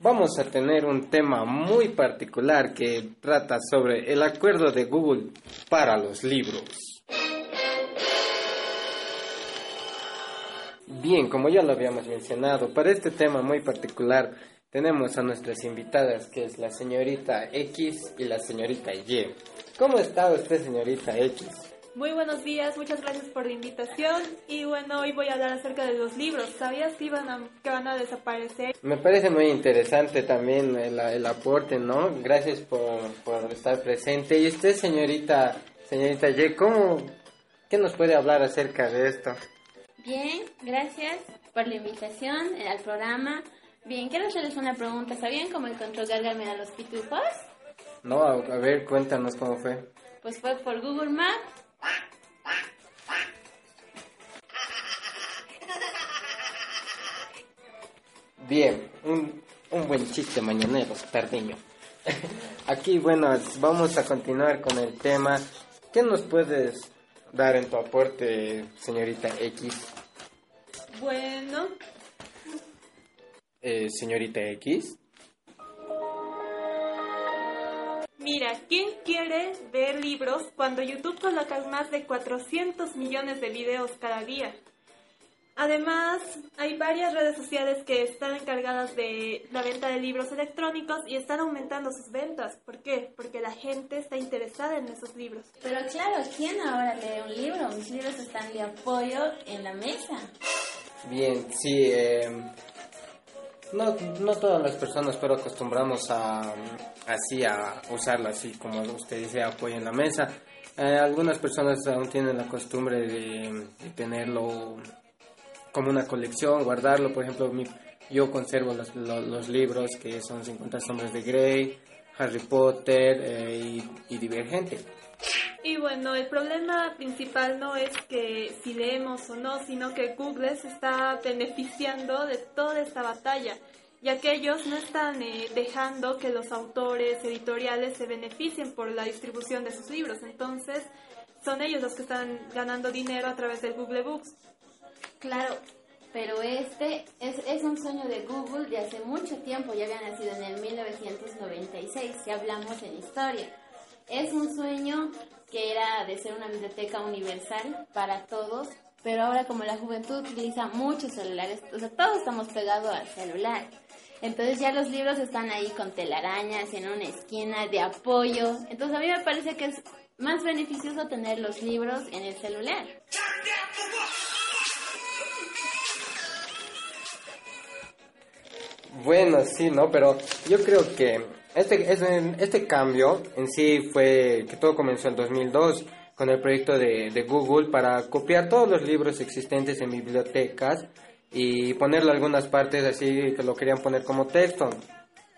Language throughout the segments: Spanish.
vamos a tener un tema muy particular que trata sobre el acuerdo de Google para los libros. Bien, como ya lo habíamos mencionado, para este tema muy particular tenemos a nuestras invitadas, que es la señorita X y la señorita Y. ¿Cómo está usted, señorita X? Muy buenos días, muchas gracias por la invitación. Y bueno, hoy voy a hablar acerca de los libros. ¿Sabías que, iban a, que van a desaparecer? Me parece muy interesante también el, el aporte, ¿no? Gracias por, por, estar presente. Y usted, señorita, señorita Y, ¿cómo, qué nos puede hablar acerca de esto? Bien, gracias por la invitación al programa. Bien, quiero hacerles una pregunta. ¿Sabían cómo encontró Gargamel a los pitufos? No, a, a ver, cuéntanos cómo fue. Pues fue por Google Maps. Bien, un, un buen chiste mañanero, tardeño. Aquí, bueno, vamos a continuar con el tema. ¿Qué nos puedes dar en tu aporte, señorita X? Bueno, Eh, señorita X. mira, ¿quién quiere ver libros cuando YouTube coloca más de 400 millones de videos cada día? Además, hay varias redes sociales que están encargadas de la venta de libros electrónicos y están aumentando sus ventas. ¿Por qué? Porque la gente está interesada en esos libros. Pero claro, ¿quién ahora lee un libro? Mis libros están de apoyo en la mesa. Bien, sí. eh, no, no todas las personas, pero acostumbramos a así a usarlo así como usted dice, apoyo en la mesa. Eh, algunas personas aún tienen la costumbre de, de tenerlo como una colección, guardarlo. Por ejemplo, mi- yo conservo los, lo- los libros que son 50 sombras de Grey, Harry Potter eh, y, y Divergente. Y bueno, el problema principal no es que si leemos o no, sino que Google se está beneficiando de toda esta batalla, ya que ellos no están eh, dejando que los autores editoriales se beneficien por la distribución de sus libros. Entonces, son ellos los que están ganando dinero a través del Google Books. Claro, pero este es, es un sueño de Google de hace mucho tiempo, ya había nacido en el 1996, si hablamos en historia. Es un sueño que era de ser una biblioteca universal para todos, pero ahora como la juventud utiliza muchos celulares, o sea, todos estamos pegados al celular. Entonces ya los libros están ahí con telarañas en una esquina de apoyo. Entonces a mí me parece que es más beneficioso tener los libros en el celular. Bueno, sí, ¿no? Pero yo creo que este, este, cambio en sí fue que todo comenzó en 2002 con el proyecto de, de Google para copiar todos los libros existentes en bibliotecas y ponerlo algunas partes así que lo querían poner como texto.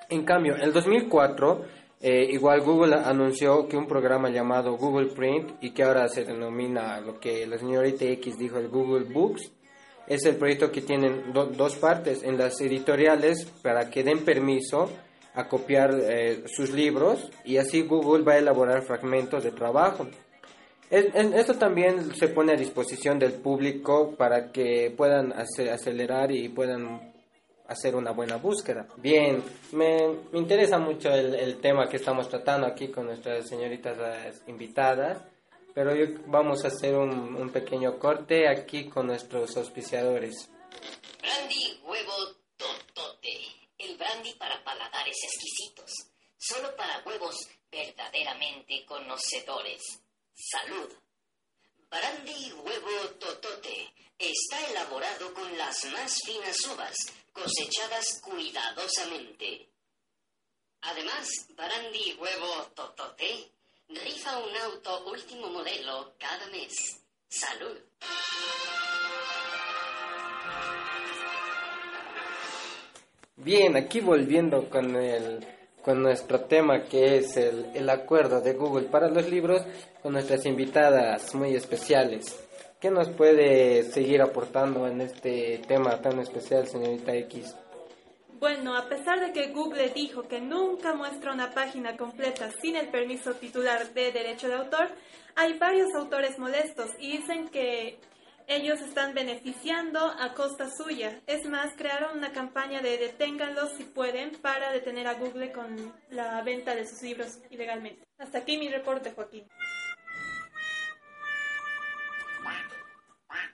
En cambio, en el 2004, eh, igual Google anunció que un programa llamado Google Print y que ahora se denomina lo que la señorita X dijo el Google Books, es el proyecto que tienen do- dos partes en las editoriales para que den permiso a copiar eh, sus libros y así Google va a elaborar fragmentos de trabajo. Esto también se pone a disposición del público para que puedan ace- acelerar y puedan hacer una buena búsqueda. Bien, me, interesa mucho el, tema que estamos tratando aquí con nuestras señoritas invitadas, pero yo- vamos a hacer un, un pequeño corte aquí con nuestros auspiciadores. Brandy huevo totote. El brandy para paladares exquisitos. Solo para huevos verdaderamente conocedores. Salud. Brandy huevo totote. Está elaborado con las más finas uvas, cosechadas cuidadosamente. Además, Brandy huevo totote rifa un auto último modelo cada mes. Salud. Bien, aquí volviendo con el con nuestro tema que es el, el acuerdo de Google para los libros con nuestras invitadas muy especiales. ¿Qué nos puede seguir aportando en este tema tan especial, señorita X? Bueno, a pesar de que Google dijo que nunca muestra una página completa sin el permiso titular de derecho de autor, hay varios autores molestos y dicen que ellos están beneficiando a costa suya. Es más, crearon una campaña de deténganlos si pueden para detener a Google con la venta de sus libros ilegalmente. Hasta aquí mi reporte, Joaquín.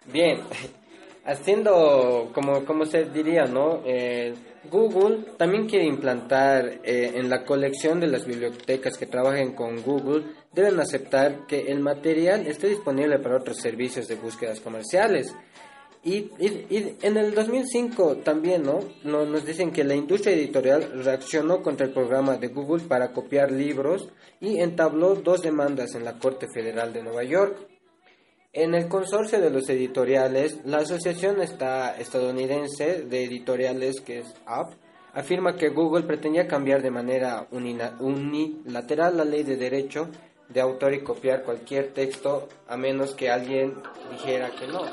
Bien, haciendo como, como se diría, ¿no? Eh, Google también quiere implantar eh, en la colección de las bibliotecas que trabajen con Google, deben aceptar que el material esté disponible para otros servicios de búsquedas comerciales. Y, y- y en el 2005 también, ¿no? No- Nos dicen que la industria editorial reaccionó contra el programa de Google para copiar libros y entabló dos demandas en la Corte Federal de Nueva York. En el consorcio de los editoriales, la Asociación Esta- Estadounidense de Editoriales, que es AP, afirma que Google pretendía cambiar de manera unilateral la ley de derecho de autor y copiar cualquier texto a menos que alguien dijera que no.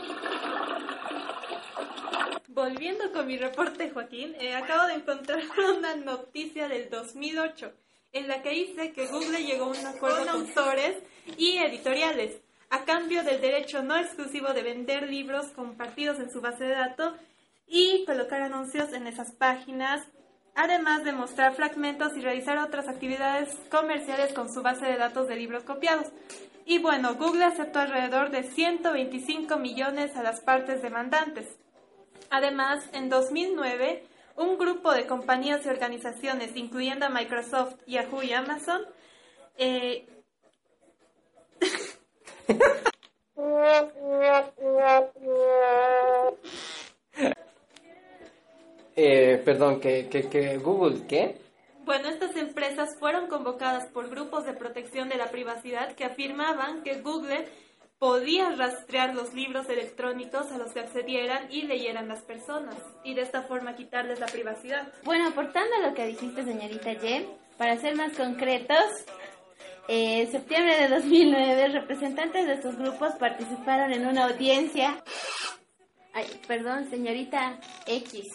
Volviendo con mi reporte, Joaquín, eh, acabo de encontrar una noticia del 2008 en la que dice que Google llegó a un acuerdo con autores y editoriales a cambio del derecho no exclusivo de vender libros compartidos en su base de datos y colocar anuncios en esas páginas, además de mostrar fragmentos y realizar otras actividades comerciales con su base de datos de libros copiados. Y bueno, Google aceptó alrededor de 125 millones a las partes demandantes. Además, en 2009, un grupo de compañías y organizaciones, incluyendo a Microsoft, Yahoo y Amazon, eh, Eh, perdón, que, que, que Google, ¿qué? bueno, estas empresas fueron convocadas por grupos de protección de la privacidad que afirmaban que Google podía rastrear los libros electrónicos a los que accedieran y leyeran las personas y de esta forma quitarles la privacidad. Bueno, aportando a lo que dijiste, señorita Ye, para ser más concretos, en septiembre de 2009, representantes de estos grupos participaron en una audiencia. Ay, perdón, señorita X.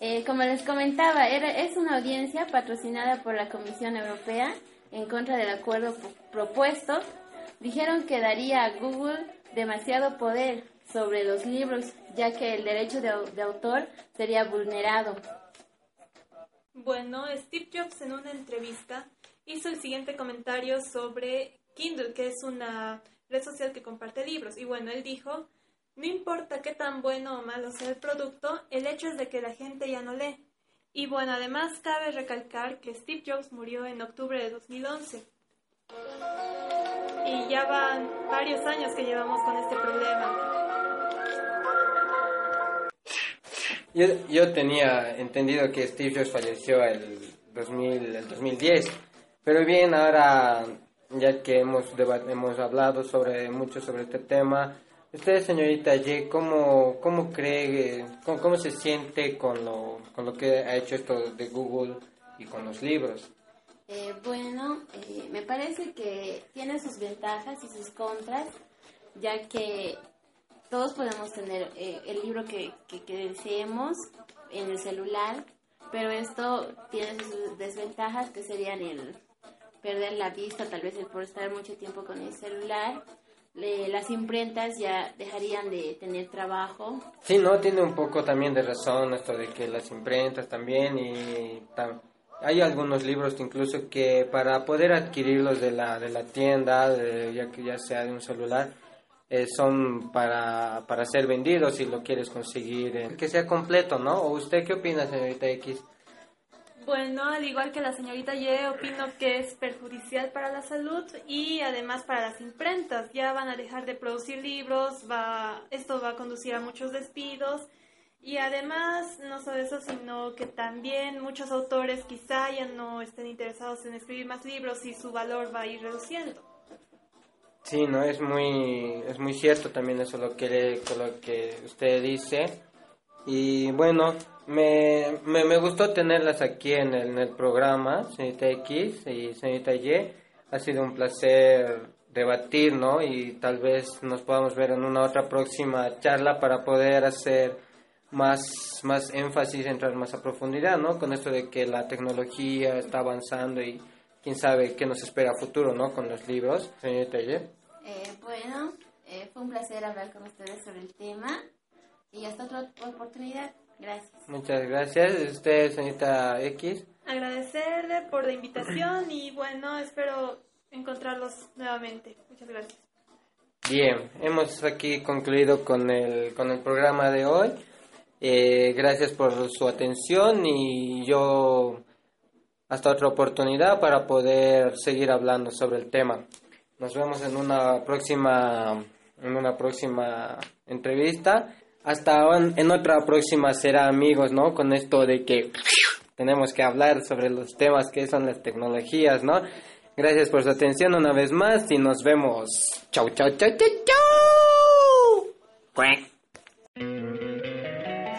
Eh, como les comentaba, era, es una audiencia patrocinada por la Comisión Europea en contra del acuerdo pu- propuesto. Dijeron que daría a Google demasiado poder sobre los libros, ya que el derecho de autor sería vulnerado. Bueno, Steve Jobs en una entrevista hizo el siguiente comentario sobre Kindle, que es una red social que comparte libros. Y bueno, él dijo, no importa qué tan bueno o malo sea el producto, el hecho es de que la gente ya no lee. Y bueno, además cabe recalcar que Steve Jobs murió en octubre de 2011. Y ya van varios años que llevamos con este problema. Yo, yo tenía entendido que Steve Jobs falleció el, 2000, el 2010, pero bien, ahora ya que hemos, hemos hablado sobre mucho sobre este tema, usted, señorita Ye, ¿cómo, cómo cree, cómo, cómo se siente con lo, con lo que ha hecho esto de Google y con los libros? Eh, bueno, eh, me parece que tiene sus ventajas y sus contras, ya que todos podemos tener eh, el libro que, que, que deseemos en el celular, pero esto tiene sus desventajas que serían el perder la vista, tal vez el por estar mucho tiempo con el celular. Le- las imprentas ya dejarían de tener trabajo, Sí, no, tiene un poco también de razón esto de que las imprentas también y hay algunos libros incluso que para poder adquirirlos de la, de la tienda, de- ya que ya sea de un celular, eh, son para, para ser vendidos si lo quieres conseguir, que sea completo, ¿no? ¿O usted qué opina, señorita X? Bueno, al igual que la señorita Ye, opino que es perjudicial para la salud y además para las imprentas. Ya van a dejar de producir libros, va, esto va a conducir a muchos despidos y además no solo eso, sino que también muchos autores quizá ya no estén interesados en escribir más libros y su valor va a ir reduciendo. Sí, no, es muy, es muy cierto también eso lo que, lo que usted dice. Y bueno, me, me, me gustó tenerlas aquí en el, en el programa, señorita X y señorita Y. Ha sido un placer debatir, ¿no? Y tal vez nos podamos ver en una otra próxima charla para poder hacer más, más énfasis, entrar más a profundidad, ¿no? Con esto de que la tecnología está avanzando y quién sabe qué nos espera futuro, ¿no? Con los libros. Señorita Y. Eh, bueno, eh, fue un placer hablar con ustedes sobre el tema y hasta otra oportunidad. Gracias. Muchas gracias. Usted, señorita X. Agradecerle por la invitación y bueno, espero encontrarlos nuevamente. Muchas gracias. Bien, hemos aquí concluido con el, con el programa de hoy. Eh, gracias por su atención y yo hasta otra oportunidad para poder seguir hablando sobre el tema. Nos vemos en una próxima en una próxima entrevista. Hasta en otra próxima será amigos, ¿no? Con esto de que tenemos que hablar sobre los temas que son las tecnologías, ¿no? Gracias por su atención una vez más y nos vemos. Chau, chau, chau, chau, chau.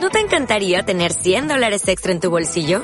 ¿No te encantaría tener 100 dólares extra en tu bolsillo?